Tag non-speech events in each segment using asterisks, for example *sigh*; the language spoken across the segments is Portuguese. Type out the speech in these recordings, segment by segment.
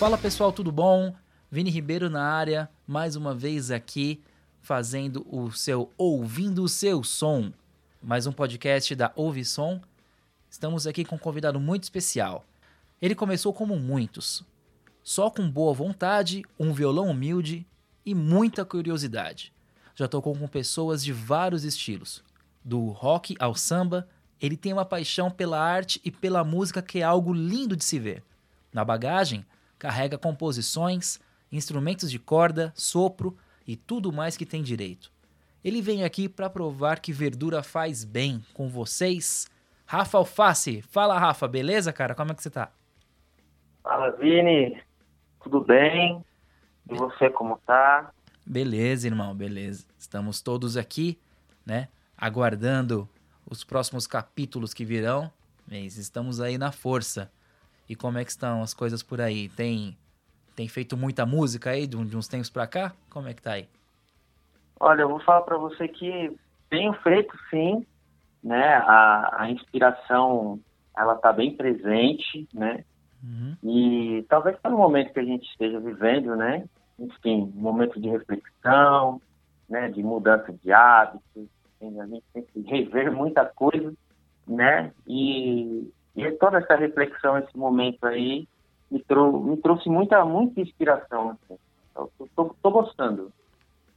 Fala pessoal, tudo bom? Vini Ribeiro na área, mais uma vez aqui fazendo o seu Ouvindo o Seu Som, mais um podcast da Ouve Som. Estamos aqui com um convidado muito especial. Ele começou como muitos, só com boa vontade, um violão humilde e muita curiosidade. Já tocou com pessoas de vários estilos, do rock ao samba. Ele tem uma paixão pela arte e pela música que é algo lindo de se ver. Na bagagem, carrega composições, instrumentos de corda, sopro e tudo mais que tem direito. Ele vem aqui para provar que verdura faz bem com vocês. Rafa Alface, fala Rafa, beleza, cara? Como é que você tá? Fala, Vini. Tudo bem? E você como tá? Beleza, irmão, beleza. Estamos todos aqui, né, aguardando os próximos capítulos que virão, mas estamos aí na força. E como é que estão as coisas por aí? Tem tem feito muita música aí de, uns tempos pra cá? Como é que tá aí? Olha, eu vou falar para você que tenho feito sim, né? A, a inspiração ela tá bem presente, né? Uhum. E talvez pelo momento que a gente esteja vivendo, né? Enfim, um momento de reflexão, né? De mudança de hábitos, a gente tem que rever muita coisa, né? E, e toda essa reflexão, esse momento aí, me, trou me trouxe muita, muita inspiração. Assim. Tô, tô, gostando.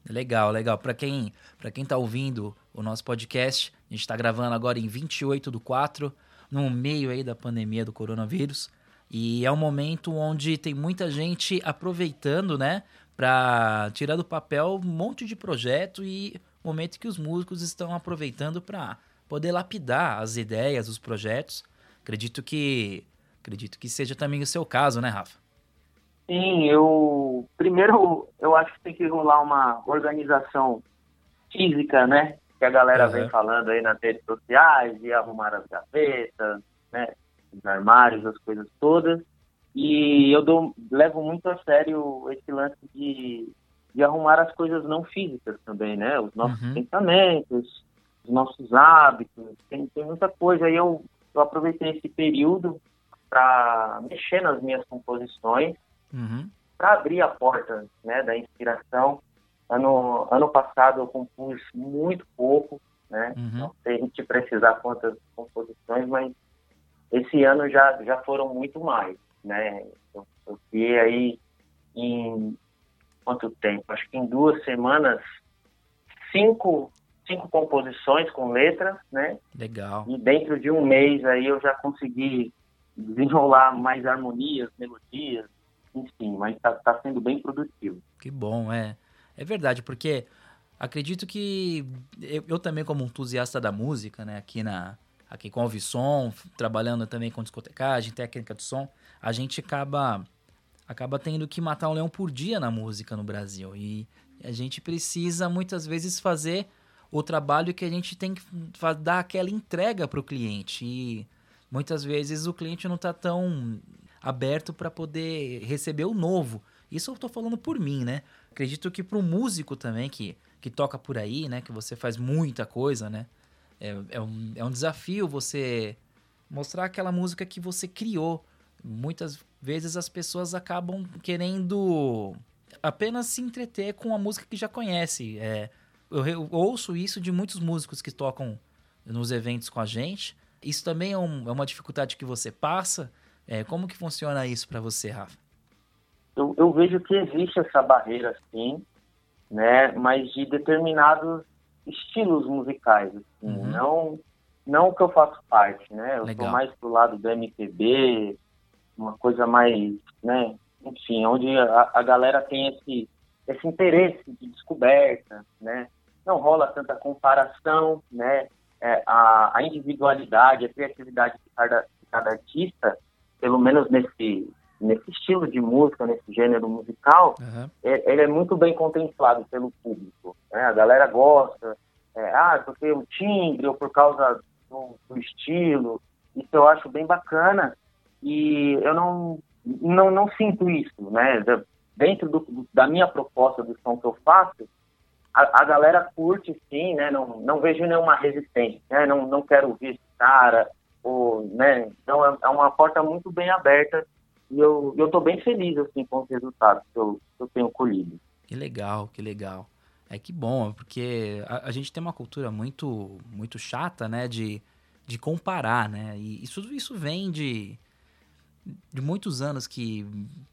Legal, legal. Para quem, para quem tá ouvindo o nosso podcast, a gente está gravando agora em 28 do 4, no meio aí da pandemia do coronavírus. E é um momento onde tem muita gente aproveitando, né, para tirar do papel um monte de projeto e momento que os músicos estão aproveitando para poder lapidar as ideias, os projetos. Acredito que Acredito que seja também o seu caso, né, Rafa? Sim, eu primeiro eu acho que tem que rolar uma organização física, né? Que a galera uhum. vem falando aí nas redes sociais, de arrumar as gavetas, né? Os armários, as coisas todas. E eu dou, levo muito a sério esse lance de, de arrumar as coisas não físicas também, né? Os nossos uhum. pensamentos, os nossos hábitos, tem, tem muita coisa. Aí eu, eu aproveitei esse período para mexer nas minhas composições, uhum. para abrir a porta né, da inspiração. Ano, ano passado eu compus muito pouco, né? Uhum. Não sei a gente precisar quantas composições, mas esse ano já, já foram muito mais, né? Eu, eu fiquei aí em quanto tempo? Acho que em duas semanas, cinco, cinco composições com letras, né? Legal. E dentro de um mês aí eu já consegui desenrolar mais harmonias, melodias, enfim, mas está tá sendo bem produtivo. Que bom, é. É verdade, porque acredito que eu, eu, também como entusiasta da música, né, aqui na aqui com o Visson, trabalhando também com discotecagem, técnica de som, a gente acaba acaba tendo que matar um leão por dia na música no Brasil e a gente precisa muitas vezes fazer o trabalho que a gente tem que dar aquela entrega para o cliente e muitas vezes o cliente não está tão aberto para poder receber o novo. Isso eu estou falando por mim, né? Acredito que para o músico também que, que toca por aí, né? Que você faz muita coisa, né? É, é, um, é um desafio você mostrar aquela música que você criou. Muitas vezes as pessoas acabam querendo apenas se entreter com a música que já conhece. É, eu, eu ouço isso de muitos músicos que tocam nos eventos com a gente isso também é, um, é uma dificuldade que você passa? É, como que funciona isso para você, Rafa? Eu, eu, vejo que existe essa barreira, sim, né? Mas de determinados estilos musicais, assim, uhum. não não o que eu faço parte, né? Eu Legal. sou mais pro lado do MPB, uma coisa mais, né? Enfim, onde a, a galera tem esse esse interesse de descoberta, né? Não rola tanta comparação, né? é, a, a, individualidade, a criatividade de cada, de cada artista, pelo menos nesse, nesse estilo de música, nesse gênero musical, uhum. é, ele é muito bem contemplado pelo público. Né? A galera gosta, é, ah, porque o timbre ou por causa do, do, estilo, isso eu acho bem bacana e eu não, não, não sinto isso, né? Dentro do, da minha proposta do som que eu faço, a, a, galera curte sim, né? Não, não vejo nenhuma resistência, né? Não, não quero ouvir esse cara, ou, né? Então é, é uma porta muito bem aberta E eu, eu tô bem feliz, assim, com os resultados que eu, que eu tenho colhido. Que legal, que legal. É que bom, porque a, a, gente tem uma cultura muito muito chata, né, de, de comparar, né? E isso, isso vem de, de muitos anos que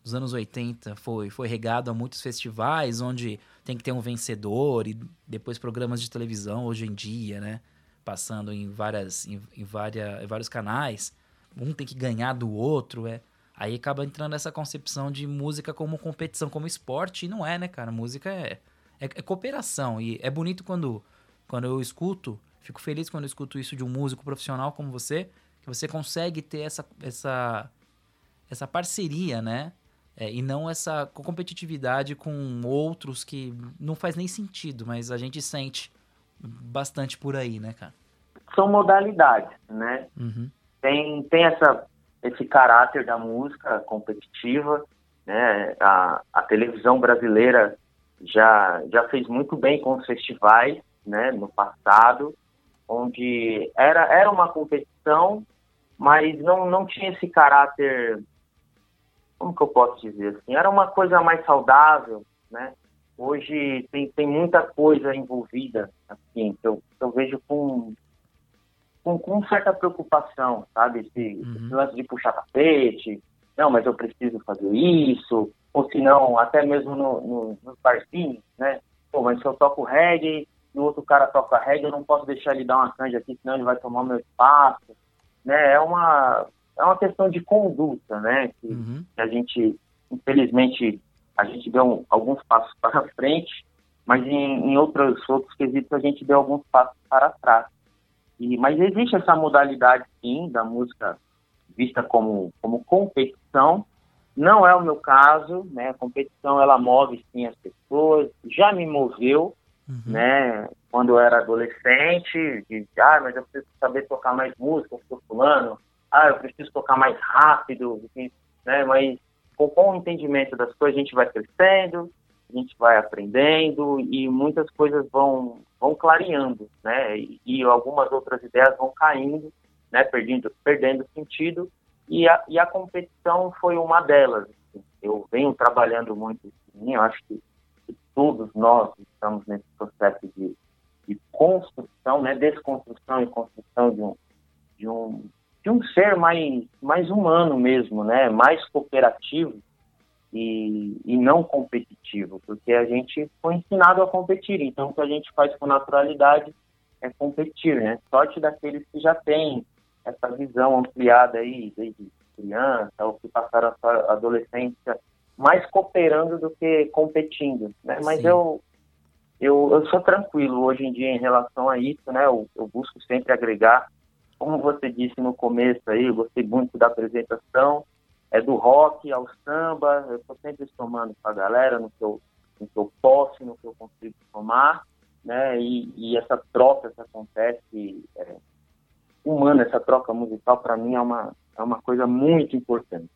os anos 80 foi foi regado a muitos festivais onde tem que ter um vencedor e depois programas de televisão hoje em dia, né, passando em várias em, em, várias, em vários canais, um tem que ganhar do outro, é Aí acaba entrando essa concepção de música como competição, como esporte, e não é, né, cara? Música é, é, é, cooperação. E é bonito quando, quando eu escuto, fico feliz quando eu escuto isso de um músico profissional como você, que você consegue ter essa, essa, essa parceria, né? É, e não essa competitividade com outros que não faz nem sentido, mas a gente sente bastante por aí, né, cara? São modalidades, né? Uhum. Tem, tem essa esse caráter da música competitiva. Né? A, a televisão brasileira já, já fez muito bem com os festivais né, no passado, onde era, era uma competição, mas não, não tinha esse caráter, como que eu posso dizer assim, era uma coisa mais saudável, né? Hoje tem, tem muita coisa envolvida, assim, que eu, que eu vejo com, com, com certa preocupação, sabe? Esse, uhum. esse lance de puxar tapete, não, mas eu preciso fazer isso, ou se não, até mesmo no, no, nos barzinhos, né? Pô, mas se eu toco reggae e o outro cara toca reggae, eu não posso deixar ele dar uma canja aqui, senão ele vai tomar meu espaço, né? É uma, é uma questão de conduta, né? Que, uhum. que a gente, infelizmente, a gente deu alguns passos *laughs* para frente, mas em, em outros, outros quesitos a gente deu alguns passos para trás. E, mas existe essa modalidade, sim, da música vista como, como competição. Não é o meu caso, né? A competição, ela move, sim, as pessoas. Já me moveu, uhum. né? Quando eu era adolescente, de, ah, mas eu preciso saber tocar mais música, eu sou fulano. Ah, eu preciso tocar mais rápido, né? Mas com, o entendimento das coisas, a gente vai crescendo, a gente vai aprendendo e muitas coisas vão, vão clareando, né? E, e algumas outras ideias vão caindo, né? Perdendo, perdendo sentido. E a, e a competição foi uma delas. Assim. Eu venho trabalhando muito em eu acho que, que, todos nós estamos nesse processo de, de construção, né? Desconstrução e construção de um, de um, de um ser mais, mais humano mesmo, né? Mais cooperativo e, e não competitivo, porque a gente foi ensinado a competir. Então, o que a gente faz com naturalidade é competir, né? Sorte daqueles que já têm essa visão ampliada aí, desde criança, ou que passaram a sua adolescência mais cooperando do que competindo, né? Mas eu, eu, eu sou tranquilo hoje em dia em relação a isso, né? Eu, eu busco sempre agregar. Como você disse no começo aí, eu gostei muito da apresentação, é do rock ao samba, eu estou sempre somando para a galera no que, eu, no que eu posso, no que eu consigo somar, né? E, e essa troca que acontece, é, humana, essa troca musical, para mim é uma, é uma coisa muito importante.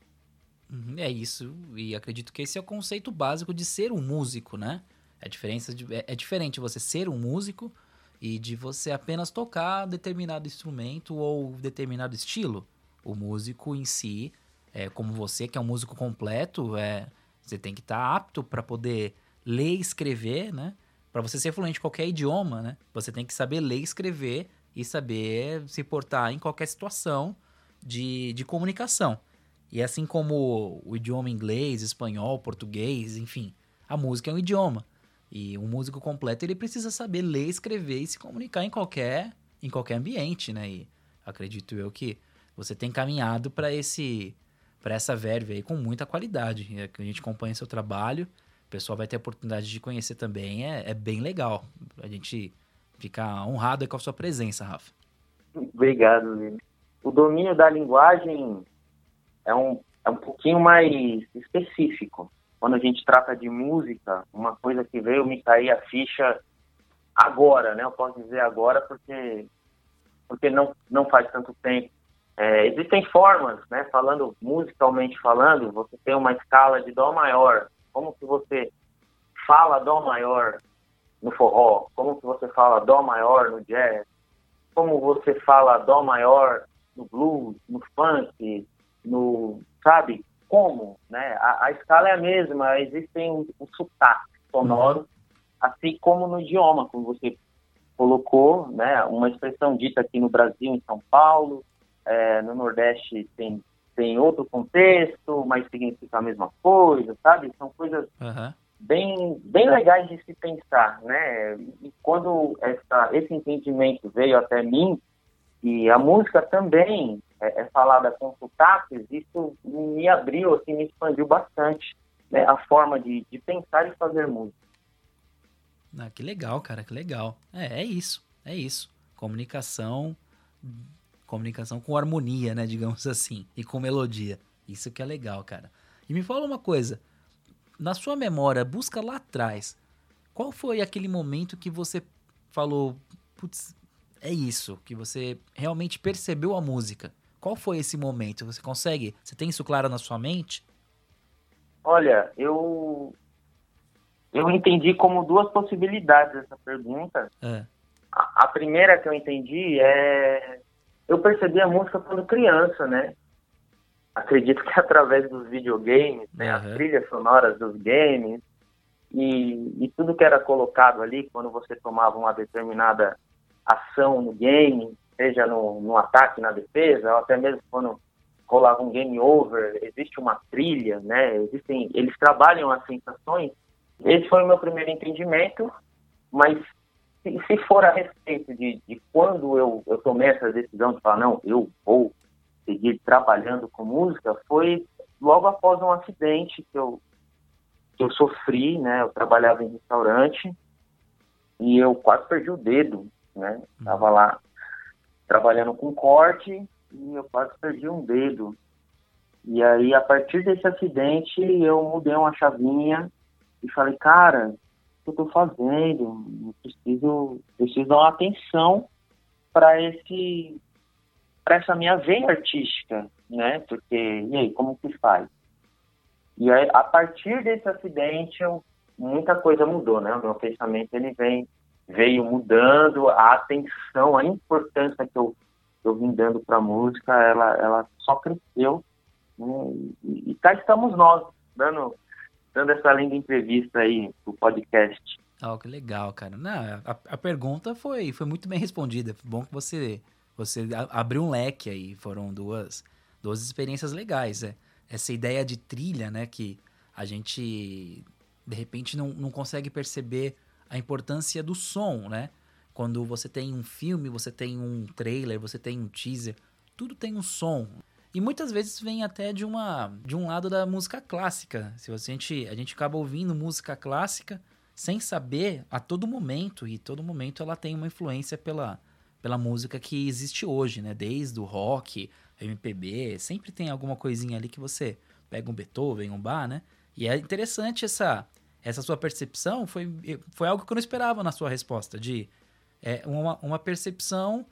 Uhum, é isso, e acredito que esse é o conceito básico de ser um músico, né? É, diferença de, é, é diferente você ser um músico e de você apenas tocar determinado instrumento ou determinado estilo. O músico em si é, como você, que é um músico completo, é, você tem que estar tá apto para poder ler e escrever, né? Para você ser fluente em qualquer idioma, né? Você tem que saber ler e escrever e saber se portar em qualquer situação de, de comunicação. E assim como o idioma inglês, espanhol, português, enfim, a música é um idioma. E um músico completo ele precisa saber ler, escrever e se comunicar em qualquer em qualquer ambiente, né? E acredito eu que você tem caminhado para esse para essa verve aí com muita qualidade. A gente acompanha seu trabalho, o pessoal vai ter a oportunidade de conhecer também, é, é bem legal. A gente fica honrado com a sua presença, Rafa. Obrigado, Lili. O domínio da linguagem é um, é um pouquinho mais específico. Quando a gente trata de música, uma coisa que veio me cair a ficha agora, né? Eu posso dizer agora porque porque não não faz tanto tempo é, existem formas, né, falando musicalmente falando, você tem uma escala de dó maior. Como que você fala dó maior no forró? Como que você fala dó maior no jazz? Como você fala dó maior no blues, no funk, no, sabe? Como, né? A, a escala é a mesma, existem um, um sotaque sonoro, uhum. assim como no idioma, como você colocou, né? Uma expressão dita aqui no Brasil, em São Paulo, é, no Nordeste tem tem outro contexto, mas significa a mesma coisa, sabe? São coisas uhum. bem, bem legais de se pensar, né? E quando essa, esse entendimento veio até mim, e a música também é, é falada com sotaques, isso me abriu, assim, me expandiu bastante né? a forma de, de pensar e fazer música. Ah, que legal, cara, que legal. É, é isso, é isso. Comunicação Comunicação com harmonia, né? Digamos assim. E com melodia. Isso que é legal, cara. E me fala uma coisa. Na sua memória, busca lá atrás. Qual foi aquele momento que você falou, putz, é isso, que você realmente percebeu a música? Qual foi esse momento? Você consegue? Você tem isso claro na sua mente? Olha, eu eu entendi como duas possibilidades essa pergunta. É. A, a, primeira que eu entendi é eu percebi a música quando criança, né? Acredito que *laughs* através dos videogames, né? Uhum. As trilhas sonoras dos games e, e tudo que era colocado ali quando você tomava uma determinada ação no game, seja no, no ataque, na defesa, ou até mesmo quando rolava um game over, existe uma trilha, né? Existem, eles trabalham as sensações. Esse foi o meu primeiro entendimento, mas se, se for a respeito de, de quando eu, eu tomei essa decisão de falar, não, eu vou seguir trabalhando com música, foi logo após um acidente que eu, que eu sofri, né? Eu trabalhava em restaurante e eu quase perdi o dedo, né? Tava lá trabalhando com corte e eu quase perdi um dedo. E aí, a partir desse acidente, eu mudei uma chavinha e falei, cara, que eu estou fazendo, eu preciso, preciso dar uma atenção para esse para essa minha veia artística, né? Porque e aí, como que faz? E aí, a partir desse acidente, eu, muita coisa mudou, né? O meu pensamento ele vem veio mudando, a atenção, a importância que eu eu vim dando para a música, ela ela só cresceu. Né? E, e cá estamos nós, dando dando essa linda entrevista aí pro podcast. Oh, que legal, cara. Não, a, a pergunta foi, foi muito bem respondida. Foi bom que você, você abriu um leque aí. Foram duas, duas experiências legais. É. Essa ideia de trilha, né? Que a gente, de repente, não, não consegue perceber a importância do som, né? Quando você tem um filme, você tem um trailer, você tem um teaser, tudo tem um som. E muitas vezes vem até de uma de um lado da música clássica. Se a gente a gente acaba ouvindo música clássica sem saber a todo momento e todo momento ela tem uma influência pela pela música que existe hoje, né? Desde o rock, MPB, sempre tem alguma coisinha ali que você pega um Beethoven, um Bach, né? E é interessante essa essa sua percepção foi, foi algo que eu não esperava na sua resposta, de é, uma, uma percepção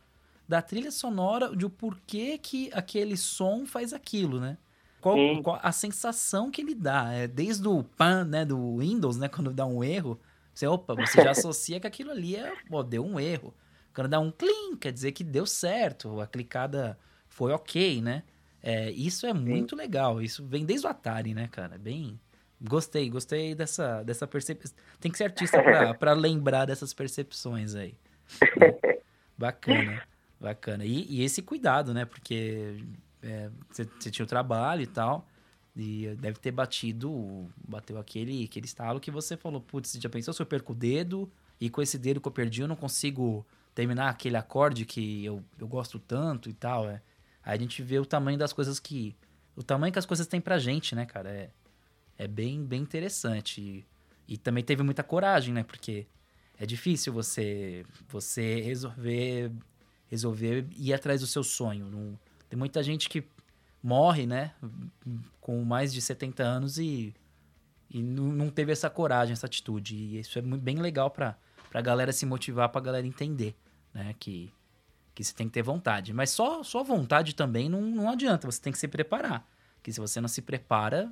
da trilha sonora de o porquê que aquele som faz aquilo, né? Qual, qual, a sensação que ele dá. É, desde o pan, né, do Windows, né, quando dá um erro, você, opa, você já *laughs* associa que aquilo ali é, pô, deu um erro. Quando dá um clean, quer dizer que deu certo, a clicada foi ok, né? É, isso é muito Sim. legal. Isso vem desde o Atari, né, cara? Bem. Gostei, gostei dessa, dessa percepção. Tem que ser artista para *laughs* lembrar dessas percepções aí. *laughs* Bacana. Bacana. E, e esse cuidado, né? Porque é, você, você tinha o trabalho e tal. E deve ter batido, bateu aquele, aquele estalo que você falou, putz, já pensou se eu perco o dedo e com esse dedo que eu perdi eu não consigo terminar aquele acorde que eu, eu gosto tanto e tal, é. Aí a gente vê o tamanho das coisas que... O tamanho que as coisas têm pra gente, né, cara? É, é bem, bem interessante. E, e também teve muita coragem, né? Porque é difícil você, você resolver resolver ir atrás do seu sonho. Não, tem muita gente que morre, né, com mais de 70 anos e, e não teve essa coragem, essa atitude. E isso é bem legal para a galera se motivar, para a galera entender, né, que, que você tem que ter vontade. Mas só, só vontade também não, não adianta, você tem que se preparar. Que se você não se prepara,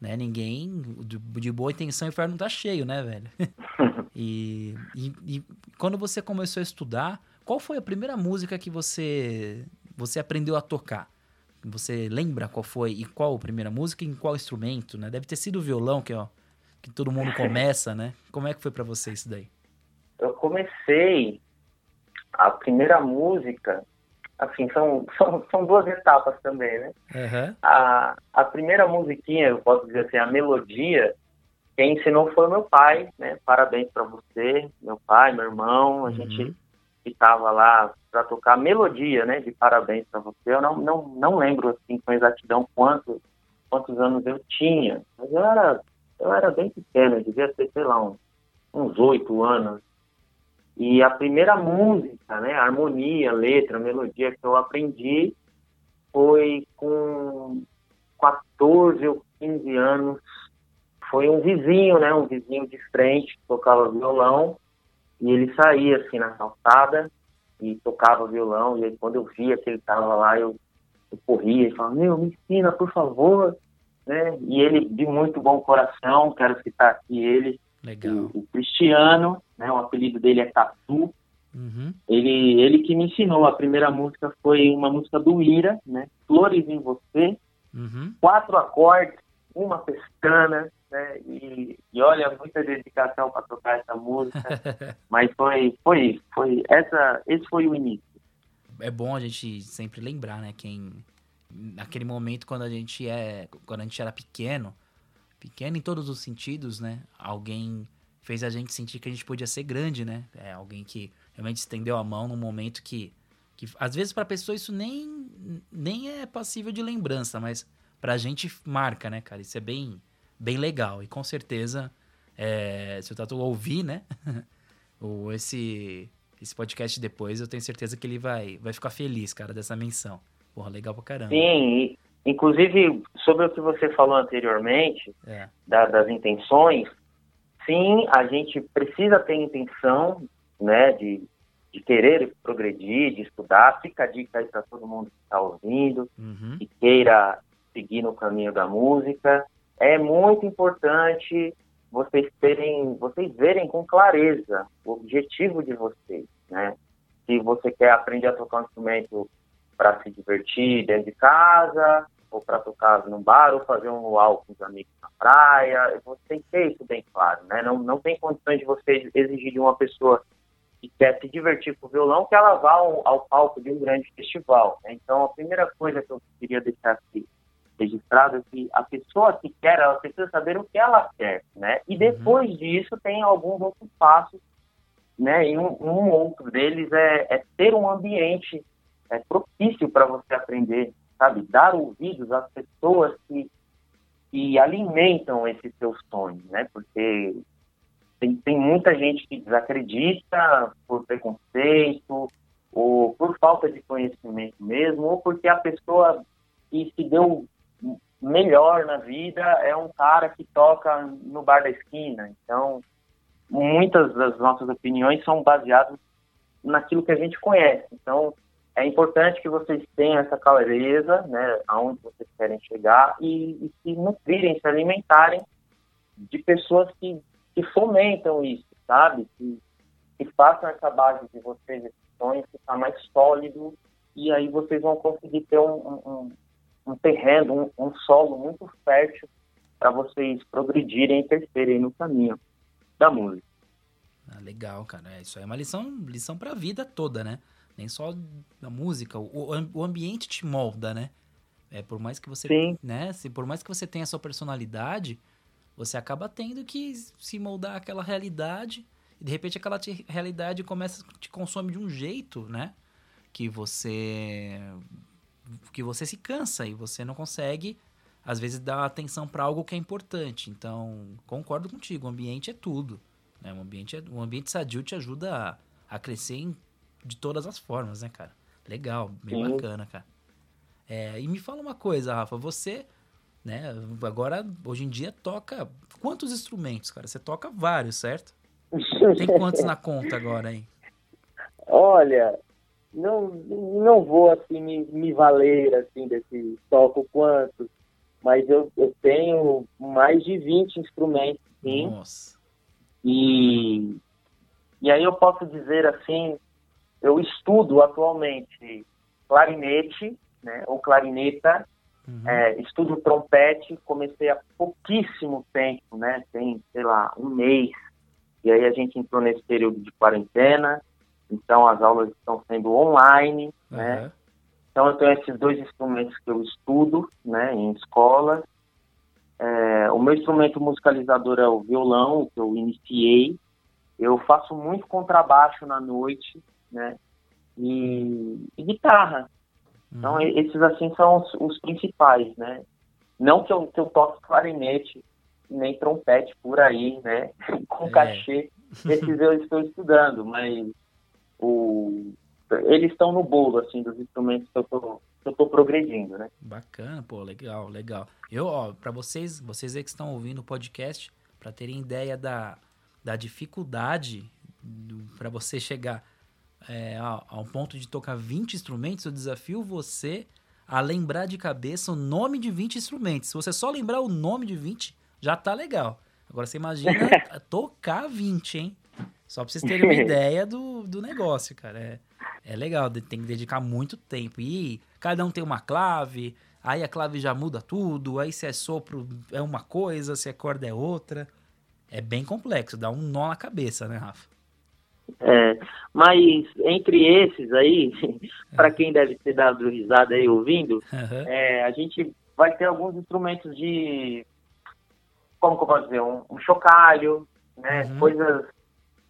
né, ninguém, de, de boa intenção, o inferno tá cheio, né, velho? *laughs* e, e, e quando você começou a estudar, qual foi a primeira música que você você aprendeu a tocar? Você lembra qual foi e qual a primeira música e em qual instrumento, né? Deve ter sido o violão que, ó, que todo mundo começa, né? Como é que foi para você isso daí? Eu comecei a primeira música, assim, são, *laughs* são, são duas etapas também, né? Uhum. A, a primeira musiquinha, eu posso dizer assim, a melodia, quem ensinou foi meu pai, né? Parabéns para você, meu pai, meu irmão, a uhum. gente estava lá para tocar melodia, né? De parabéns para você. Eu não, não, não lembro assim com exatidão quantos quantos anos eu tinha, mas eu era eu era bem pequeno, eu devia ter sei lá uns oito anos. E a primeira música, né? Harmonia, letra, melodia que eu aprendi foi com 14 ou 15 anos foi um vizinho, né, um vizinho de frente que tocava violão e ele saía assim na calçada e tocava violão e aí, quando eu via que ele estava lá eu, eu corria e falava meu me ensina por favor, né? E ele de muito bom coração, quero citar aqui ele, Legal. O, o Cristiano, né? O apelido dele é Tatu. Uhum. Ele, ele que me ensinou. A primeira música foi uma música do Ira, né? Flores em Você. Uhum. Quatro acordes, uma pestana, né? E, e olha, muita dedicação para tocar essa música. *laughs* Mas foi, foi isso. Foi essa, esse foi o início. É bom a gente sempre lembrar, né? Quem naquele momento quando a gente é, quando a gente era pequeno, pequeno em todos os sentidos, né? Alguém fez a gente sentir que a gente podia ser grande, né? É alguém que realmente estendeu a mão num momento que, que às vezes para a pessoa isso nem, nem é passível de lembrança, mas pra gente marca, né, cara? Isso é bem bem legal. E com certeza, é, se o Tatu ouvir, né? *laughs* o, esse, esse podcast depois, eu tenho certeza que ele vai, vai ficar feliz, cara, dessa menção. Porra, legal pra caramba. Sim, inclusive sobre o que você falou anteriormente, é. da, das intenções, sim, a gente precisa ter intenção, né, de, de querer progredir, de estudar. Fica a dica aí para todo mundo que está ouvindo, uhum. que queira seguir no caminho da música é muito importante vocês terem, vocês verem com clareza o objetivo de vocês, né? Se você quer aprender a tocar um instrumento para se divertir dentro de casa, ou para tocar no bar, ou fazer um luau com os amigos na praia, você tem que ter isso bem claro, né? Não, não tem condições de você exigir de uma pessoa que quer se divertir com o violão que ela vá ao, ao palco de um grande festival. Né? Então, a primeira coisa que eu queria deixar aqui registrado que a pessoa que quer, ela precisa saber o que ela quer, né? E uhum. depois uhum. disso tem alguns outros passos, né? E um, um outro deles é, é, ter um ambiente é, propício para você aprender, sabe? Dar ouvidos às pessoas que, que alimentam esse seu sonho, né? Porque tem, tem muita gente que desacredita por preconceito ou por falta de conhecimento mesmo, ou porque a pessoa que se deu melhor na vida é um cara que toca no bar da esquina. Então, muitas das nossas opiniões são baseadas naquilo que a gente conhece. Então, é importante que vocês tenham essa clareza, né, aonde vocês querem chegar e, e se nutrirem, se alimentarem de pessoas que, que fomentam isso, sabe? Que, que façam essa base de vocês, esse sonho, ficar mais sólido e aí vocês vão conseguir ter um, um, um terreno, um, um solo muito fértil para vocês progredirem e crescerem no caminho da música. Ah, legal, cara. É, isso aí é uma lição, lição para a vida toda, né? Nem só da música. O, o ambiente te molda, né? É, por mais que você, Sim. né? Se, por mais que você tenha a sua personalidade, você acaba tendo que se moldar aquela realidade e de repente aquela te, realidade começa te consome de um jeito, né? Que você que você se cansa e você não consegue, às vezes, dar atenção para algo que é importante. Então, concordo contigo, o ambiente é tudo. Né? O, ambiente é, o ambiente sadio te ajuda a, a crescer em, de todas as formas, né, cara? Legal, bem Sim. bacana, cara. É, e me fala uma coisa, Rafa, você, né, agora, hoje em dia, toca quantos instrumentos, cara? Você toca vários, certo? Tem *laughs* quantos na conta agora, hein? Olha, não, não vou assim me, me valer assim desse toco quantos, mas eu, eu tenho mais de 20 instrumentos, sim. Nossa. E, e aí eu posso dizer assim, eu estudo atualmente clarinete, né, ou clarineta, uhum. é, estudo trompete, comecei há pouquíssimo tempo, né, tem, sei lá, um mês, e aí a gente entrou nesse período de quarentena, então as aulas estão sendo online, uhum. né, então eu tenho esses dois instrumentos que eu estudo, né, em escola, é, o meu instrumento musicalizador é o violão, que eu iniciei, eu faço muito contrabaixo na noite, né, e, e guitarra, então, uhum. esses, assim, são os, os, principais, né? Não que eu, que eu toque clarinete, nem trompete por aí, né? *laughs* Com é. cachê. Esses eu estou estudando, mas o... eles estão no bolo, assim, dos instrumentos que eu que eu tô progredindo, né? Bacana, pô, legal, legal. Eu, ó, para vocês, vocês aí que estão ouvindo o podcast, para terem ideia da, da dificuldade para você chegar é, ao ponto de tocar 20 instrumentos, eu desafio você a lembrar de cabeça o nome de 20 instrumentos. Se você só lembrar o nome de 20, já tá legal. Agora você imagina *laughs* tocar 20, hein? Só pra vocês terem uma *laughs* ideia do, do negócio, cara. É, é legal, tem que dedicar muito tempo. E cada um tem uma clave, aí a clave já muda tudo, aí se é sopro é uma coisa, se é corda é outra. É bem complexo, dá um nó na cabeça, né, Rafa? É, mas entre esses aí, *laughs* para quem deve ter dado risada aí ouvindo, uhum. é, a gente vai ter alguns instrumentos de, como que eu posso dizer, um, um chocalho, né, uhum. coisas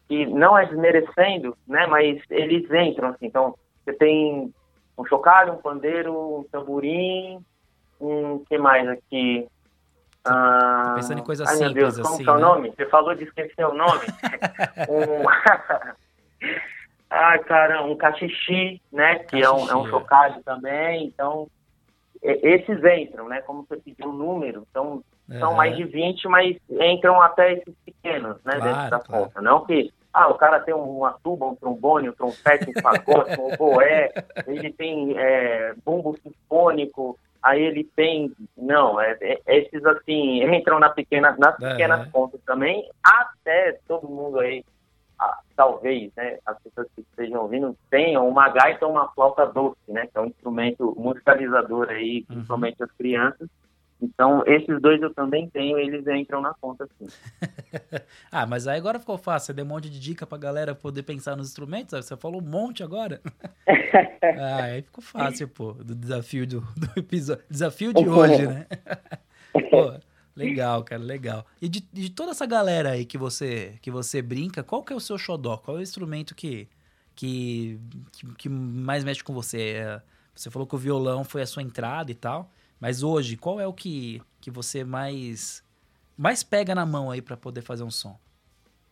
que não é desmerecendo, né, mas eles entram assim. Então, você tem um chocalho, um pandeiro, um tamborim, um que mais aqui? Ah, pensando em coisa ai, simples, Deus, como assim, que é o né? nome? Você falou de esquecer o nome. *laughs* um... *laughs* ah, cara, um cachixi, né? Que é um, é um chocalho também. Então, esses entram, né? Como você pediu o número, então são mais de 20, mas entram até esses pequenos, né? Claro, dentro da claro. conta. Não que ah, o cara tem uma tuba, um trombone, um trompete, um fagote, um boé, ele tem é, bumbo sinfônico, aí ele tem, não, é, é, esses assim, entram na pequena, nas pequenas uhum. contas também, até todo mundo aí, ah, talvez, né, as pessoas que estejam ouvindo tenham uma gaita ou uma flauta doce, né, que é um instrumento musicalizador aí, uhum. principalmente as crianças, então, esses dois eu também tenho, eles entram na conta sim. *laughs* ah, mas aí agora ficou fácil. Você deu um monte de dica pra galera poder pensar nos instrumentos. Você falou um monte agora. *laughs* ah, aí ficou fácil, pô. Do desafio do, do episódio. Desafio de *laughs* hoje, né? pô, legal, cara, legal. E de, de, toda essa galera aí que você, que você brinca, qual que é o seu xodó? Qual é o instrumento que, que, que, que mais mexe com você? É, você falou que o violão foi a sua entrada e tal. Mas hoje, qual é o que, que você mais mais pega na mão aí para poder fazer um som?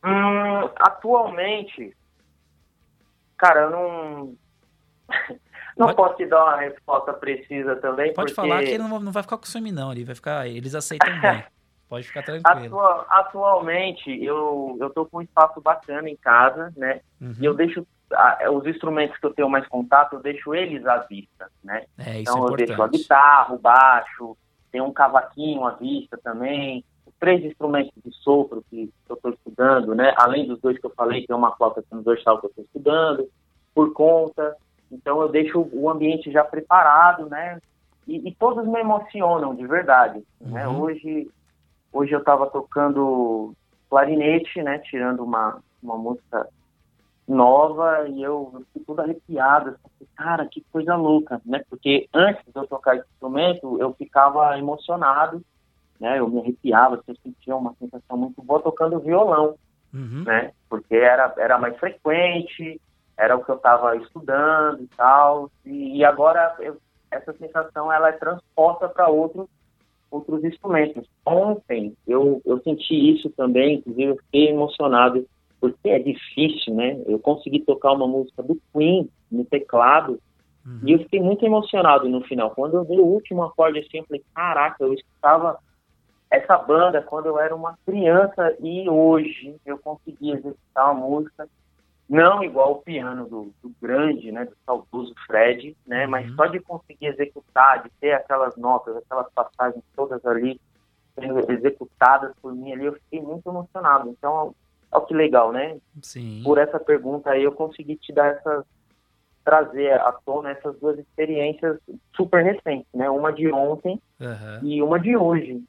Hum, atualmente, cara, eu não *laughs* não Pode... posso te dar uma resposta precisa também. Pode porque... falar que ele não, não vai ficar com ciúme não, ele vai ficar, eles aceitam bem. *laughs* Pode ficar tranquilo. atualmente, eu, eu tô com um espaço bacana em casa, né? Uhum. E eu deixo os instrumentos que eu tenho mais contato, eu deixo eles à vista, né? É, então é eu deixo a guitarra, o baixo, tem um cavaquinho à vista também, três instrumentos de sopro que eu estou estudando, né? Além dos dois que eu falei, tem uma flauta transversal que eu estou estudando, por conta. Então eu deixo o ambiente já preparado, né? E, e todos me emocionam de verdade. Né? Uhum. Né? Hoje, hoje eu estava tocando clarinete, né? Tirando uma, uma música nova e eu, eu fiquei toda arrepiada. Assim, cara, que coisa louca, né? Porque antes de eu tocar esse instrumento, eu ficava emocionado, né? Eu me arrepiava, eu sentia uma sensação muito boa tocando violão, uhum. né? Porque era, era mais frequente, era o que eu estava estudando e tal. E, e agora eu, essa sensação ela é transposta para outros outros instrumentos. Ontem eu, eu senti isso também, inclusive eu fiquei emocionado porque é difícil, né? Eu consegui tocar uma música do Queen no teclado uhum. e eu fiquei muito emocionado no final. Quando eu vi o último acorde assim, eu falei, caraca, eu escutava essa banda quando eu era uma criança e hoje eu consegui executar uma música não igual o piano do, do grande, né, do saudoso Fred, né, uhum. mas só de conseguir executar, de ter aquelas notas, aquelas passagens todas ali sendo executadas por mim ali, eu fiquei muito emocionado. Então, Olha que legal, né? Sim. Por essa pergunta aí eu consegui te dar essas, trazer à tona essas duas experiências super recentes, né? Uma de ontem uhum. e uma de hoje.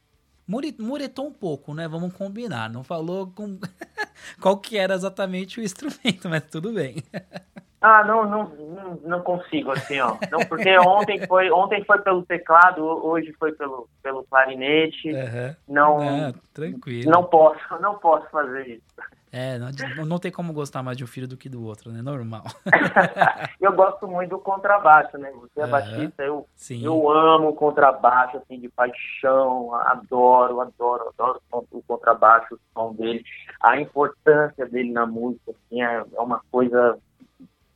Muretou um pouco, né? Vamos combinar. Não falou com *laughs* qual que era exatamente o instrumento, mas tudo bem. *laughs* Ah, não, não, não, consigo, assim, ó. Não, porque ontem foi, ontem foi pelo teclado, hoje foi pelo, pelo clarinete. Uhum. Não, não, tranquilo. Não posso, não posso fazer isso. É, não, não tem como gostar mais de um filho do que do outro, né? Normal. *laughs* eu gosto muito do contrabaixo, né? Você é uhum. baixista, eu, eu amo o contrabaixo, assim, de paixão, adoro, adoro, adoro o contrabaixo, o som dele, a importância dele na música, assim, é, é uma coisa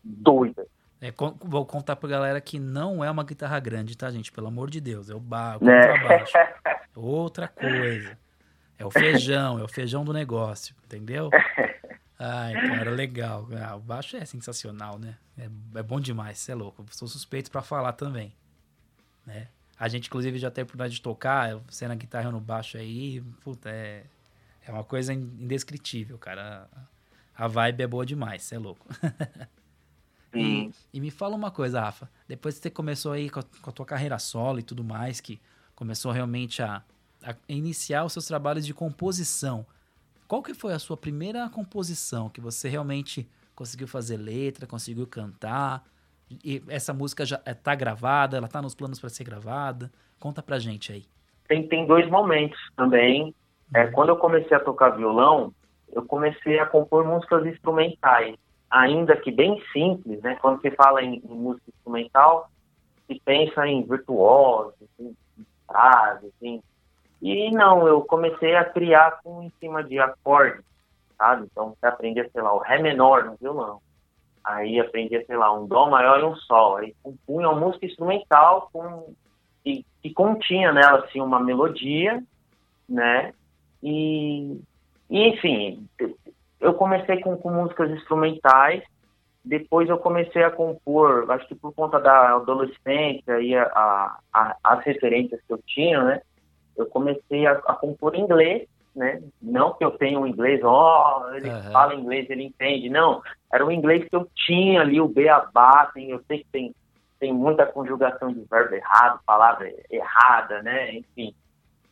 doida. É, vou contar pra galera que não é uma guitarra grande, tá, gente? Pelo amor de Deus, é o bar, o né? contrabaixo. É. *laughs* Outra coisa. É o feijão, é o feijão do negócio, entendeu? *laughs* Ai, cara, legal. Ah, o baixo é sensacional, né? É, é bom demais, você é louco. sou suspeito para falar também, né? A gente, inclusive, já teve a oportunidade de tocar, você na guitarra no baixo aí, puta, é, é uma coisa indescritível, cara. A vibe é boa demais, você é louco. *laughs* e, e, me fala uma coisa, Rafa. Depois que você começou aí com a, com a tua carreira solo e tudo mais, que começou realmente a, a iniciar os seus trabalhos de composição. Qual que foi a sua primeira composição que você realmente conseguiu fazer letra, conseguiu cantar? E essa música já está gravada, ela está nos planos para ser gravada? Conta pra gente aí. Tem, tem dois momentos também. É, uhum. quando eu comecei a tocar violão, eu comecei a compor músicas instrumentais, ainda que bem simples, né? Quando se fala em, em música instrumental, se pensa em virtuosos, em frases, em e não, eu comecei a criar com em cima de acordes, sabe? Então você aprendia, sei lá, o Ré menor no violão. Aí aprendia, sei lá, um Dó maior e um Sol. Aí compunha uma música instrumental com, que, que continha nela, assim, uma melodia, né? E, e enfim, eu comecei com, com músicas instrumentais, depois eu comecei a compor, acho que por conta da adolescência e a, a, a, as referências que eu tinha, né? eu comecei a, compor inglês, né? Não que eu tenha um inglês, ó, oh, ele uhum. fala inglês, ele entende. Não, era o inglês que eu tinha ali, o beabá, tem, eu sei que tem, tem muita conjugação de verbo errado, palavra errada, né? Enfim.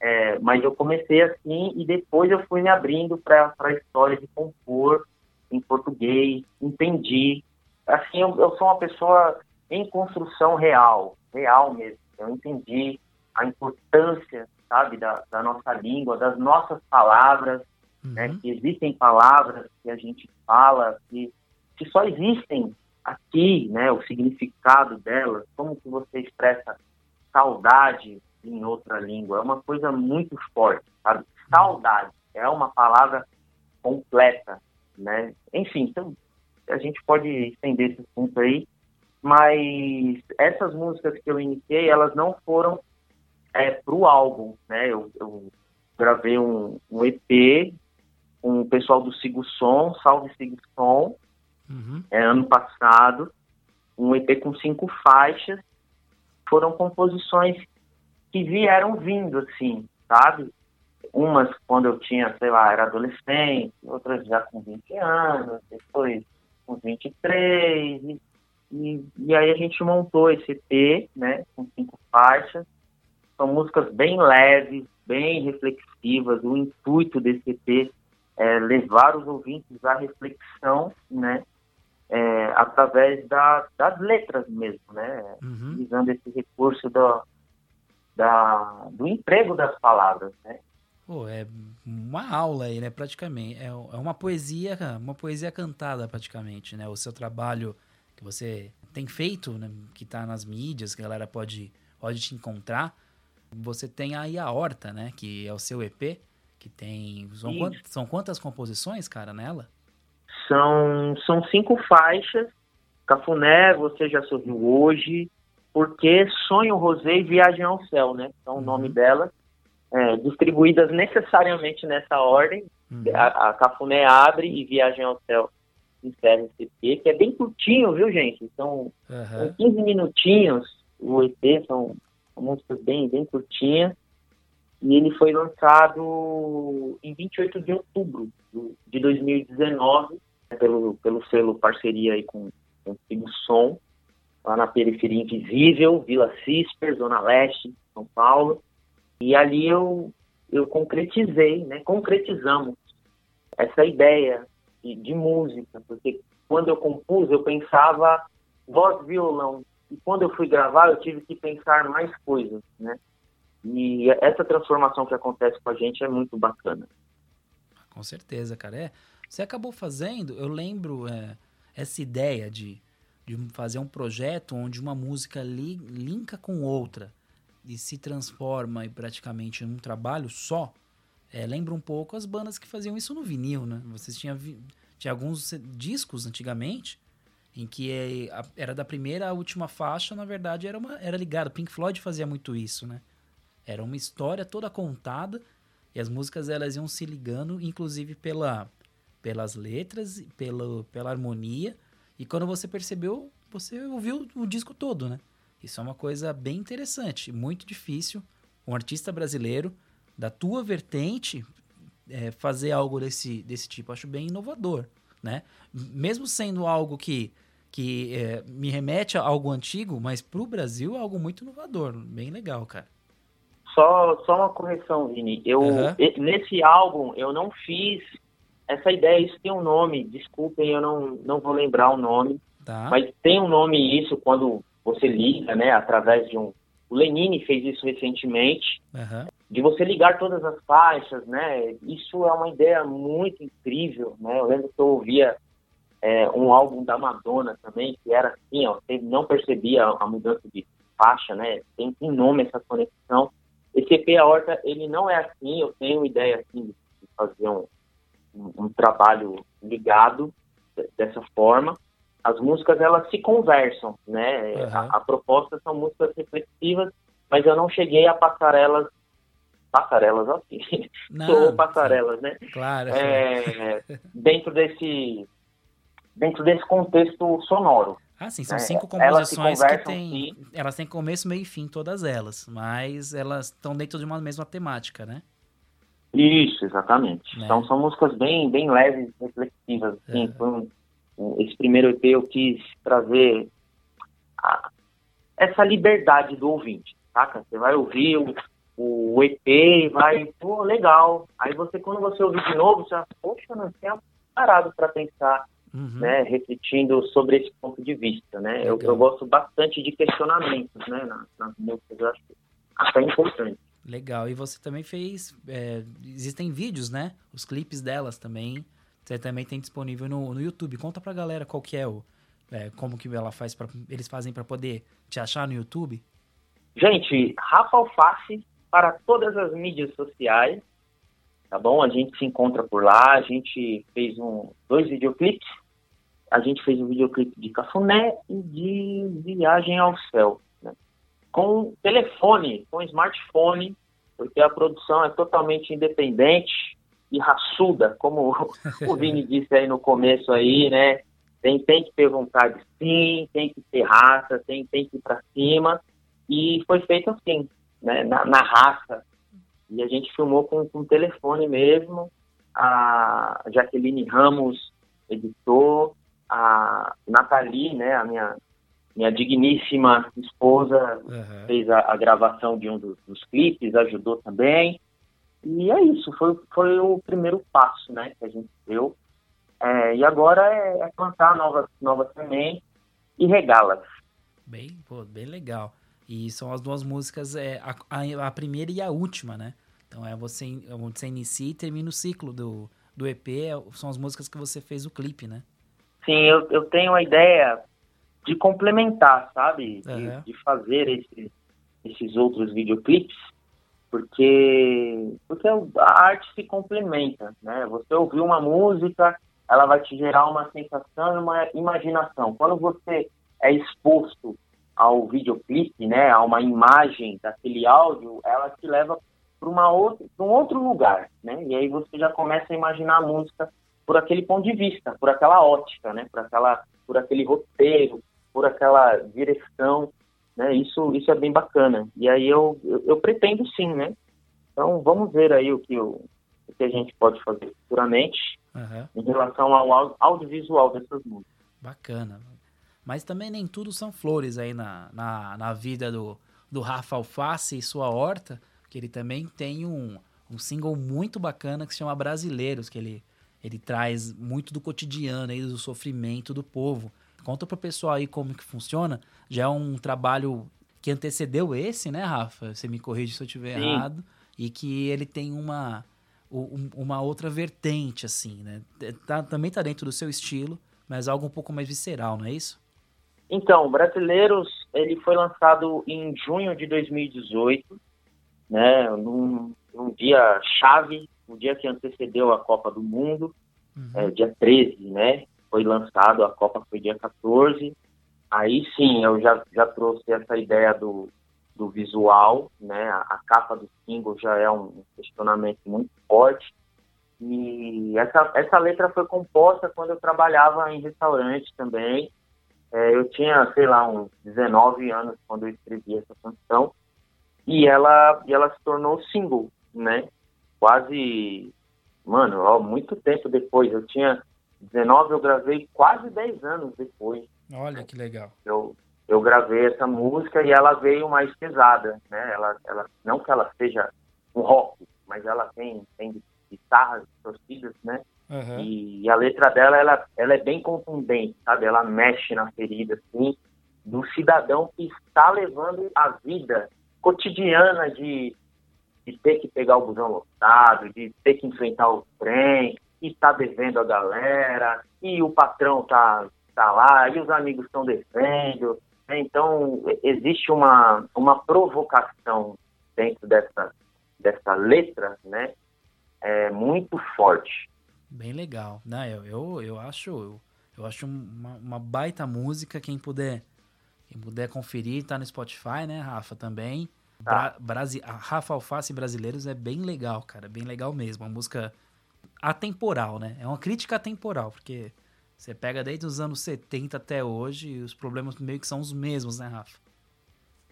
É, mas eu comecei assim e depois eu fui me abrindo para a história de compor em português, entendi. Assim, eu, eu sou uma pessoa em construção real, real mesmo. Eu entendi a importância sabe, da, da nossa língua, das nossas palavras, né, uhum. né, que existem palavras que a gente fala, que, que só existem aqui, né, o significado delas, como que você expressa saudade em outra língua, é uma coisa muito forte, sabe? Saudade é uma palavra completa, né? Enfim, então a gente pode estender esse assunto aí, mas essas músicas que eu iniciei, elas não foram é, para o álbum, né? Eu, eu gravei um, um, EP com o pessoal do Sigo Som, Salve Sigo Som, uhum. é, ano passado, um EP com cinco faixas, foram composições que vieram vindo, assim, sabe? Umas quando eu tinha, sei lá, era adolescente, outras já com 20 anos, depois com 23, e, e, e aí a gente montou esse EP, né, com cinco faixas, são músicas bem leves, bem reflexivas. O intuito desse EP é levar os ouvintes à reflexão, né? É, através da, das letras mesmo, né? Uhum. Usando esse recurso do, da, do emprego das palavras, né? Pô, é uma aula aí, né? Praticamente. É, é uma poesia, uma poesia cantada, praticamente, né? O seu trabalho que você tem feito, né? que está nas mídias, que a galera pode, pode te encontrar. Você tem aí a Horta, né? Que é o seu EP, que tem. São, quantas, são quantas composições, cara, nela? São, são cinco faixas. Cafuné, Você Já Sorriu Hoje, Porque Sonho Rosé e Viagem ao Céu, né? Uhum. o nome delas. É, distribuídas necessariamente nessa ordem. Uhum. A, a Cafuné abre e Viagem ao Céu encerra esse EP, que é bem curtinho, viu, gente? São, uhum. são 15 minutinhos o EP, são músicas bem, bem curtinhas. E ele foi lançado em 28 de outubro de 2019, né, pelo, pelo selo parceria aí com, com o Som. Lá na periferia invisível, Vila Cisper, Zona Leste, São Paulo. E ali eu, eu concretizei, né? Concretizamos essa ideia de, de música, porque quando eu compus, eu pensava voz violão. E quando eu fui gravar, eu tive que pensar mais coisas, né? E essa transformação que acontece com a gente é muito bacana. Com certeza, cara. É, você acabou fazendo, eu lembro é, essa ideia de, de fazer um projeto onde uma música li, linka com outra e se transforma praticamente em um trabalho só. É, lembra um pouco as bandas que faziam isso no vinil, né? Vocês tinham tinha alguns discos antigamente em que é, era da primeira à última faixa, na verdade, era, uma, era ligado. Pink Floyd fazia muito isso, né? Era uma história toda contada e as músicas elas iam se ligando, inclusive pela, pelas letras, pela, pela harmonia. E quando você percebeu, você ouviu o disco todo, né? Isso é uma coisa bem interessante, muito difícil. Um artista brasileiro da tua vertente é, fazer algo desse, desse tipo, acho bem inovador, né? Mesmo sendo algo que que é, me remete a algo antigo, mas para o Brasil é algo muito inovador, bem legal, cara. Só, só uma correção, Vini. Eu, uhum. Nesse álbum eu não fiz essa ideia, isso tem um nome, desculpem, eu não, não vou lembrar o nome, tá. mas tem um nome isso quando você liga, né, através de um... O Lenine fez isso recentemente, uhum. de você ligar todas as faixas, né, isso é uma ideia muito incrível, né, eu lembro que eu ouvia é, um álbum da Madonna também, que era assim, ó, você não percebia a mudança de faixa, né? Tem, tem nome essa conexão. Esse EP A Horta, ele não é assim, eu tenho ideia assim de fazer um, um, trabalho ligado dessa forma. As músicas, elas se conversam, né? Uhum. A, a, proposta são músicas reflexivas, mas eu não cheguei a passarelas passarelas assim, *laughs* não, passarelas, né? Claro. É, dentro desse dentro desse contexto sonoro. Ah, sim, são né? cinco composições que têm. Elas têm começo, meio e fim, todas elas. Mas elas estão dentro de uma mesma temática, né? Isso, exatamente. Né? Então são músicas bem, bem leves, reflexivas. Assim, um, esse primeiro EP eu quis trazer a, essa liberdade do ouvinte, saca? Você vai ouvir o, o EP vai, pô, legal. Aí você, quando você ouvir de novo, você vai, poxa, não tinha parado para pensar uhum. né, refletindo sobre esse ponto de vista, né? Eu, eu, gosto bastante de questionamentos, né, nas, nas músicas, eu acho até importante. Legal, e você também fez, é, existem vídeos, né? Os clipes delas também, você também tem disponível no, no YouTube. Conta pra galera qual que é o, é, como que ela faz, pra, eles fazem para poder te achar no YouTube. Gente, Rafa Alface para todas as mídias sociais, tá bom? A gente se encontra por lá, a gente fez um, dois videoclipes a gente fez um videoclipe de Cafuné e de Viagem ao Céu, com telefone, com smartphone, porque a produção é totalmente independente e raçuda, como *laughs* o Vini disse aí no começo aí, né? Tem, tem que ter vontade sim, tem que ter raça, tem, tem que ir para cima. E foi feito assim, né? na, na raça. E a gente filmou com, com telefone mesmo. A Jaqueline Ramos editou, a Nathalie, né, a minha, minha digníssima esposa, uhum. fez a, a, gravação de um dos, dos, clipes, ajudou também. E é isso, foi, foi o primeiro passo né, que a gente deu. É, e agora é, é, plantar novas, novas sementes e regá-las. Bem, pô, bem legal. E são as duas músicas, é, a, a, a, primeira e a última, né? Então é você, você inicia e termina o ciclo do, do EP, é, são as músicas que você fez o clipe, né? Sim, eu, eu tenho a ideia de complementar, sabe? De, uhum. de fazer esse, esses outros videoclipes, porque, porque a arte se complementa, né? Você ouvir uma música, ela vai te gerar uma sensação e uma imaginação. Quando você é exposto ao videoclipe, né, a uma imagem daquele áudio, ela te leva para uma outra, um outro lugar, né? E aí você já começa a imaginar a música por aquele ponto de vista, por aquela ótica, né? Por aquela, por aquele roteiro, por aquela direção, né? Isso, isso é bem bacana. E aí eu, eu, eu pretendo sim, né? Então vamos ver aí o que, o, o que a gente pode fazer futuramente uhum. em relação ao audiovisual dessas músicas. Bacana. Mas também nem tudo são flores aí na, na, na vida do, do Rafa Alface e sua horta, que ele também tem um, um single muito bacana que se chama Brasileiros, que ele, ele traz muito do cotidiano aí, do sofrimento do povo. Conta pro pessoal aí como que funciona. Já é um trabalho que antecedeu esse, né, Rafa? Você me corrige se eu estiver errado. E que ele tem uma, uma outra vertente, assim, né? Tá, também tá dentro do seu estilo, mas algo um pouco mais visceral, não é isso? Então, Brasileiros, ele foi lançado em junho de 2018, né, num, num dia chave, um dia que antecedeu a Copa do Mundo, uhum. é, dia 13, né, foi lançado, a Copa foi dia 14, aí sim, eu já, já trouxe essa ideia do, do visual, né, a, a capa do single já é um questionamento muito forte, e essa, essa letra foi composta quando eu trabalhava em restaurante também, é, eu tinha, sei lá, uns 19 anos quando eu escrevi essa canção e ela, e ela se tornou single, né? Quase, mano, ó, muito tempo depois. Eu tinha 19, eu gravei quase 10 anos depois. Olha que legal. Eu, eu gravei essa música e ela veio mais pesada, né? Ela, ela, não que ela seja um rock, mas ela tem, tem guitarras torcidas, né? Uhum. E, e, a letra dela, ela, ela é bem contundente, sabe? Ela mexe na ferida, assim, do cidadão que está levando a vida cotidiana de, de ter que pegar o busão lotado, de ter que enfrentar o trem, e está devendo a galera, e o patrão tá, tá lá, e os amigos estão devendo. Né? Então, existe uma, uma provocação dentro dessa, dessa letra, né? É muito forte. Bem legal. Não, eu, eu, eu acho eu, eu acho uma, uma, baita música. Quem puder quem puder conferir, tá no Spotify, né, Rafa, também. Tá. Bra Brasi Rafa Alface Brasileiros é bem legal, cara. Bem legal mesmo. Uma música atemporal, né? É uma crítica atemporal, porque você pega desde os anos 70 até hoje e os problemas meio que são os mesmos, né, Rafa?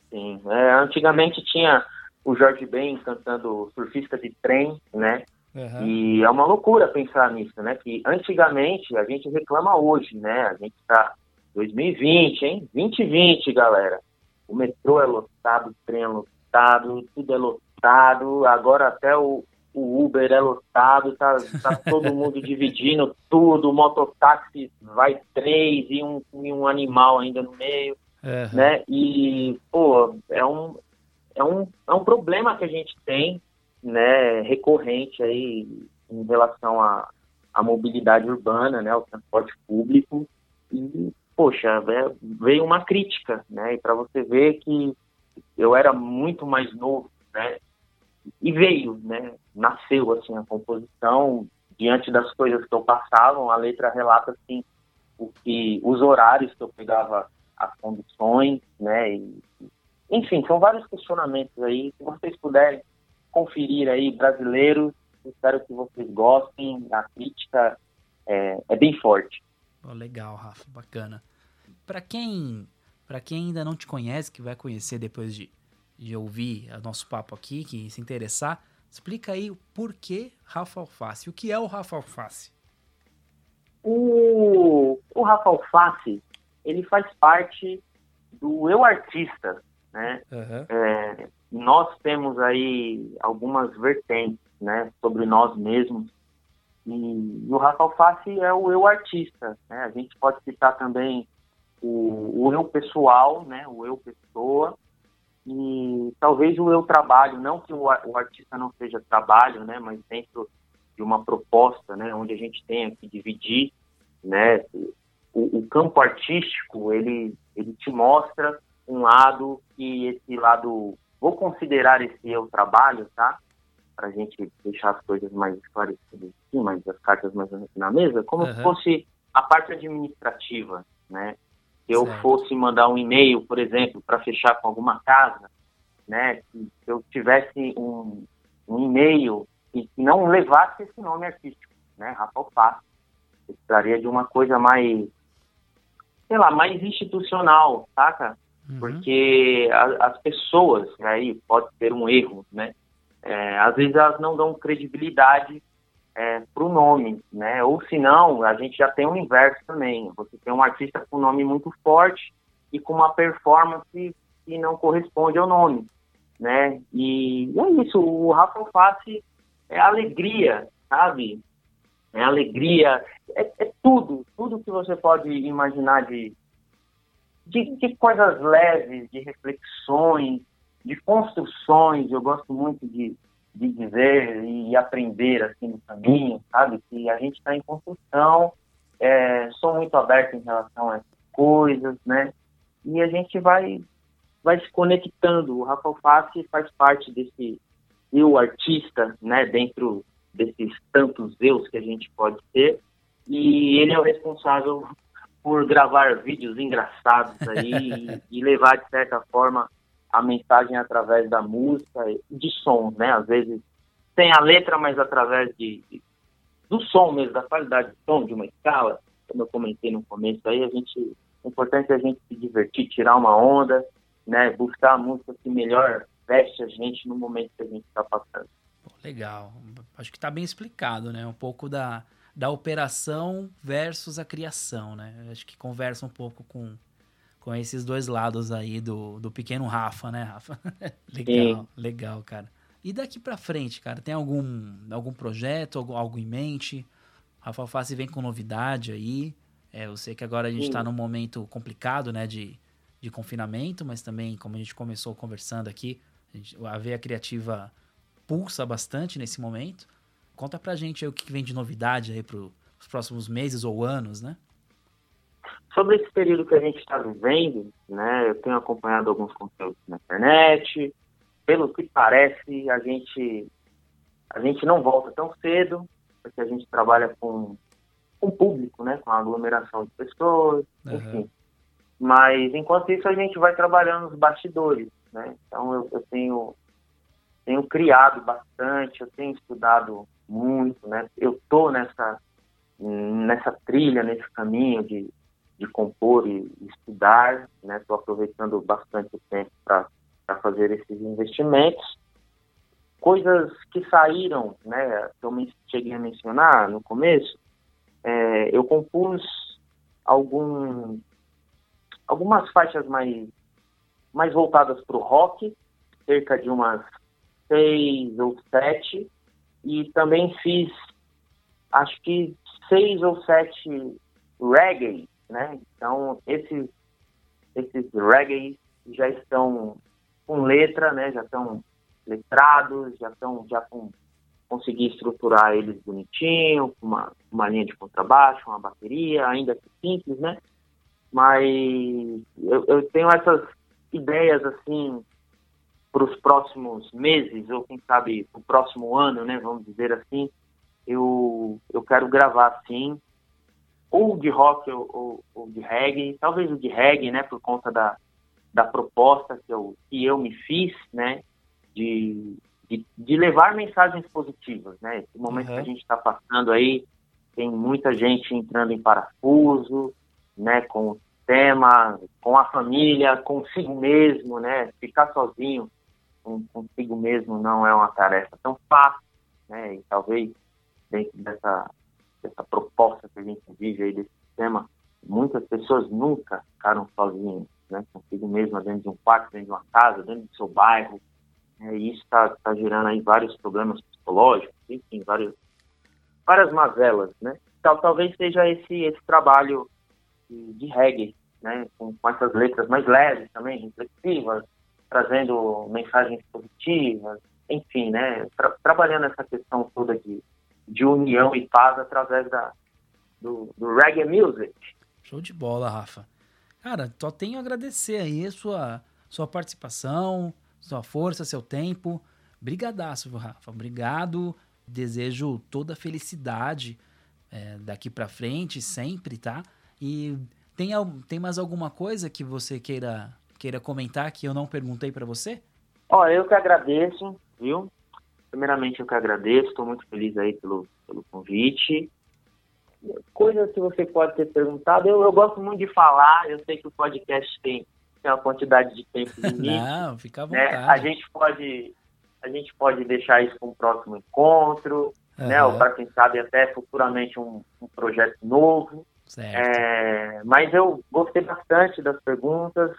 Sim. É, antigamente tinha o Jorge Ben cantando Surfista de Trem, né? Uhum. E é uma loucura pensar nisso, né? Que antigamente a gente reclama hoje, né? A gente tá 2020, hein? 2020, galera. O metrô é lotado, o trem é lotado, tudo é lotado. Agora até o, o Uber é lotado, tá, tá todo mundo *laughs* dividindo tudo. O mototáxi vai três e um, e um animal ainda no meio, uhum. né? E, pô, é um, é, um, é um problema que a gente tem né, recorrente aí em relação à, à mobilidade urbana, né, ao transporte público e poxa, veio uma crítica, né, e para você ver que eu era muito mais novo, né, e veio, né, nasceu assim a composição diante das coisas que eu passava, a letra relata assim o que os horários que eu pegava as condições, né, e, enfim, são vários questionamentos aí, se vocês puderem conferir aí, brasileiros. Espero que vocês gostem. A crítica é, é bem forte. Oh, legal, Rafa, bacana. Para quem, para quem ainda não te conhece, que vai conhecer depois de, de ouvir o nosso papo aqui, que se interessar, explica aí o porquê Rafa Alface. O que é o Rafa Alface? O, o Rafa Alface, ele faz parte do eu artista, né? Uhum. É, nós temos aí algumas vertentes, né, sobre nós mesmos. E, o Rafa Alface é o eu artista, né? A gente pode citar também o, o eu pessoal, né, o eu pessoa, e talvez o eu trabalho, não que o, artista não seja trabalho, né, mas dentro de uma proposta, né, onde a gente tenha que dividir, né, o, o campo artístico, ele, ele te mostra um lado e esse lado Vou considerar esse eu trabalho, tá? Para a gente deixar as coisas mais esclarecidas aqui, mais as cartas mais na mesa, como uhum. se fosse a parte administrativa, né? Se eu certo. fosse mandar um e-mail, por exemplo, para fechar com alguma casa, né? Se eu tivesse um, um e-mail que não levasse esse nome artístico, né? Rafael Passo. Eu precisaria de uma coisa mais, sei lá, mais institucional, saca? Uhum. Porque a, as pessoas, aí pode ser um erro, né? É, às vezes elas não dão credibilidade é, para o nome, né? Ou se não, a gente já tem o inverso também. Você tem um artista com um nome muito forte e com uma performance que não corresponde ao nome, né? E é isso, o Rafa Alface é alegria, sabe? É alegria, é, é, tudo, tudo que você pode imaginar de, de, de coisas leves, de reflexões, de construções. Eu gosto muito de, de dizer e aprender assim no caminho, sabe? Que a gente está em construção, é, sou muito aberto em relação a essas coisas, né? E a gente vai vai se conectando. O Rafa Alface faz parte desse eu artista, né, dentro desses tantos eus que a gente pode ter, e ele é o responsável por gravar vídeos engraçados aí *laughs* e, e, levar, de certa forma, a mensagem através da música, de som, né, às vezes sem a letra, mas através de, de do som mesmo, da qualidade do som, de uma escala, como eu comentei no começo aí, a gente, o importante é a gente se divertir, tirar uma onda, né, buscar a música que melhor veste a gente no momento que a gente está passando. Legal. Acho que está bem explicado, né? Um pouco da, da operação versus a criação, né? Acho que conversa um pouco com, com esses dois lados aí do, do pequeno Rafa, né, Rafa? *laughs* legal, Sim. legal, cara. E daqui para frente, cara, tem algum, algum projeto, algo, algo em mente? Rafa Alface vem com novidade aí. É, eu sei que agora a gente está num momento complicado, né, de, de confinamento, mas também, como a gente começou conversando aqui, a, gente, a veia criativa pulsa bastante nesse momento. Conta pra gente aí o que vem de novidade aí para os próximos meses ou anos, né? Sobre esse período que a gente está vivendo, né, eu tenho acompanhado alguns conteúdos na internet. Pelo que parece, a gente a gente não volta tão cedo, porque a gente trabalha com com público, né, com aglomeração de pessoas, uhum. enfim. Mas enquanto isso a gente vai trabalhando nos bastidores, né? Então eu, eu tenho tenho criado bastante, eu tenho estudado muito, né? Eu tô nessa nessa trilha, nesse caminho de, de compor e estudar, né? Estou aproveitando bastante o tempo para fazer esses investimentos. Coisas que saíram, né? Que eu cheguei a mencionar no começo, é, eu compus algum algumas faixas mais, mais voltadas para o rock, cerca de umas seis ou sete, e também fiz, acho que seis ou sete reggae, né? Então, esses, esses reggae já estão com letra, né? Já estão letrados, já estão já com consegui estruturar eles bonitinho, com uma, uma linha de contrabaixo, uma bateria, ainda que simples, né? mas eu, eu tenho essas ideias assim para os próximos meses ou quem sabe o próximo ano, né? Vamos dizer assim, eu eu quero gravar sim, ou de rock ou, ou, ou de reggae, talvez o de reggae, né? Por conta da, da proposta que eu que eu me fiz, né? De, de, de levar mensagens positivas, né? Esse momento uhum. que a gente está passando aí, tem muita gente entrando em parafuso, né, com o tema, com a família, consigo mesmo, né, ficar sozinho consigo mesmo não é uma tarefa tão fácil, né, e talvez dentro dessa, dessa proposta que a gente vive aí desse sistema, muitas pessoas nunca ficaram sozinhas, né, consigo mesmo dentro de um quarto, dentro de uma casa, dentro do seu bairro, né, e isso está tá gerando aí vários problemas psicológicos, enfim, vários, várias mazelas, né, Tal, talvez seja esse, esse trabalho de, reggae, né, com, com, essas letras mais leves também, reflexivas, trazendo mensagens positivas, enfim, né, tra trabalhando essa questão toda de, de união e paz através da, do, do reggae music. Show de bola, Rafa. Cara, só tenho a agradecer aí a sua, sua participação, sua força, seu tempo. Brigadaço, Rafa. Obrigado. Desejo toda a felicidade é, daqui para frente, sempre, tá? E tem, tem mais alguma coisa que você queira, queira comentar que eu não perguntei para você? Ó, eu que agradeço, viu? Primeiramente, eu que agradeço, estou muito feliz aí pelo, pelo convite. Coisas que você pode ter perguntado, eu, eu gosto muito de falar, eu sei que o podcast tem, tem uma quantidade de tempo *laughs* limite. Não, fica à vontade. Né? A gente pode a gente pode deixar isso para um próximo encontro, uhum. né? Ou para quem sabe até futuramente um, um projeto novo. É, mas eu gostei bastante das perguntas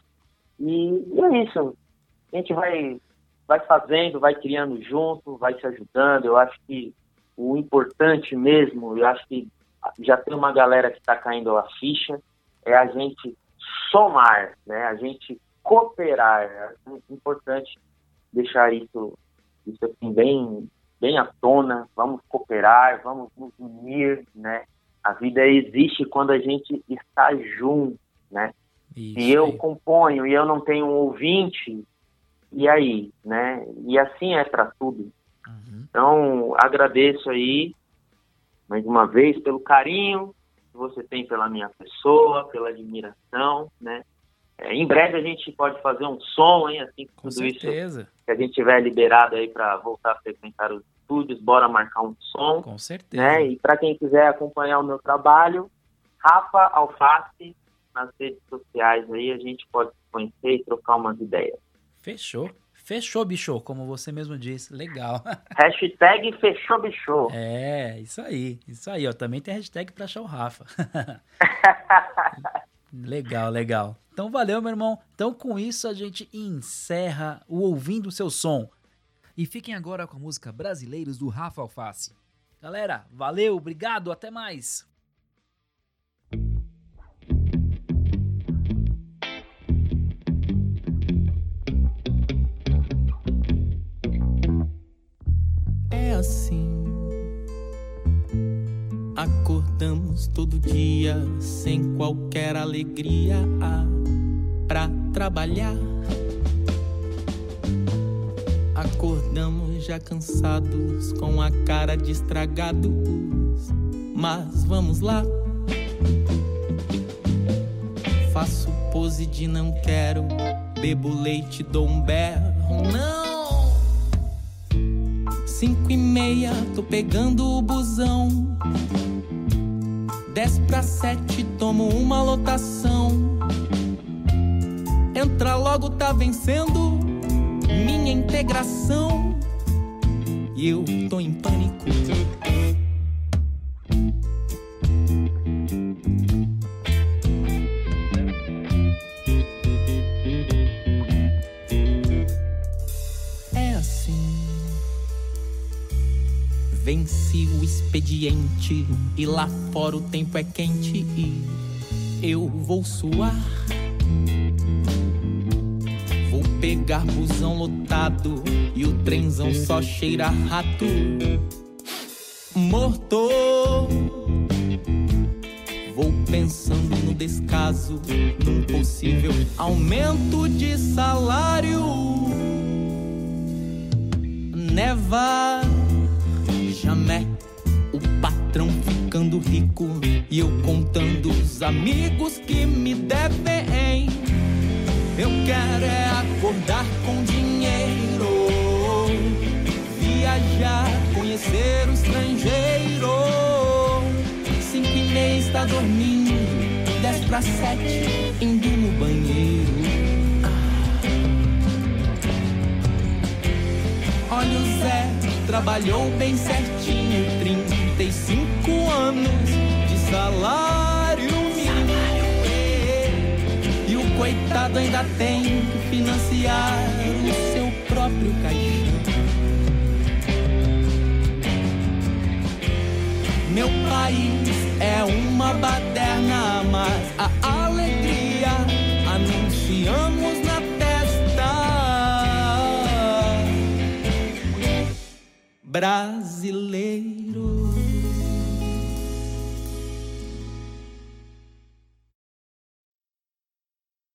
e, e, é isso. A gente vai, vai fazendo, vai criando junto, vai se ajudando. Eu acho que o importante mesmo, eu acho que já tem uma galera que está caindo a ficha, é a gente somar, né? A gente cooperar. É importante deixar isso, isso assim bem, bem à tona. Vamos cooperar, vamos nos unir, né? A vida existe quando a gente está junto, né? Isso Se eu componho e eu não tenho um ouvinte, e aí, né? E assim é para tudo. Uhum. Então, agradeço aí mais uma vez pelo carinho que você tem pela minha pessoa, pela admiração, né? É, em breve a gente pode fazer um som, hein? Assim que Com tudo certeza. isso que a gente tiver liberado aí para voltar a frequentar os estúdios, bora marcar um som. Com certeza. Né? E para quem quiser acompanhar o meu trabalho, Rafa Alface nas redes sociais aí, a gente pode se conhecer e trocar umas ideias. Fechou. Fechou, bicho, como você mesmo disse. Legal. *laughs* Hashtag fechou, bicho. É, isso aí. Isso aí, ó. Também tem hashtag pra achar o Rafa. *laughs* legal, legal. Então valeu, meu irmão. Então com isso a gente encerra o Ouvindo o Seu Som. E fiquem agora com a música Brasileiros do Rafa Alface. Galera, valeu, obrigado, até mais. Assim. Acordamos todo dia sem qualquer alegria ah, pra trabalhar. Acordamos já cansados, com a cara de estragados, mas vamos lá. Faço pose de não quero, bebo leite, dou um berro, não. Cinco e meia, tô pegando o busão. Dez pra sete, tomo uma lotação. Entra logo, tá vencendo minha integração. E eu tô em pânico. Expediente e lá fora o tempo é quente e eu vou suar. Vou pegar busão lotado e o trenzão só cheira rato. Morto. Vou pensando no descaso, num possível aumento de salário. Neva chamé. O patrão ficando rico e eu contando os amigos que me devem. Eu quero é acordar com dinheiro, viajar, conhecer o estrangeiro. Cinco e meia está dormindo, dez para sete indo no banheiro. Olha o Zé trabalhou bem certinho, 35 anos de salário mínimo. E o coitado ainda tem que financiar o seu próprio caixão. Meu país é uma baderna, mas a alegria anunciamos na brasileiro.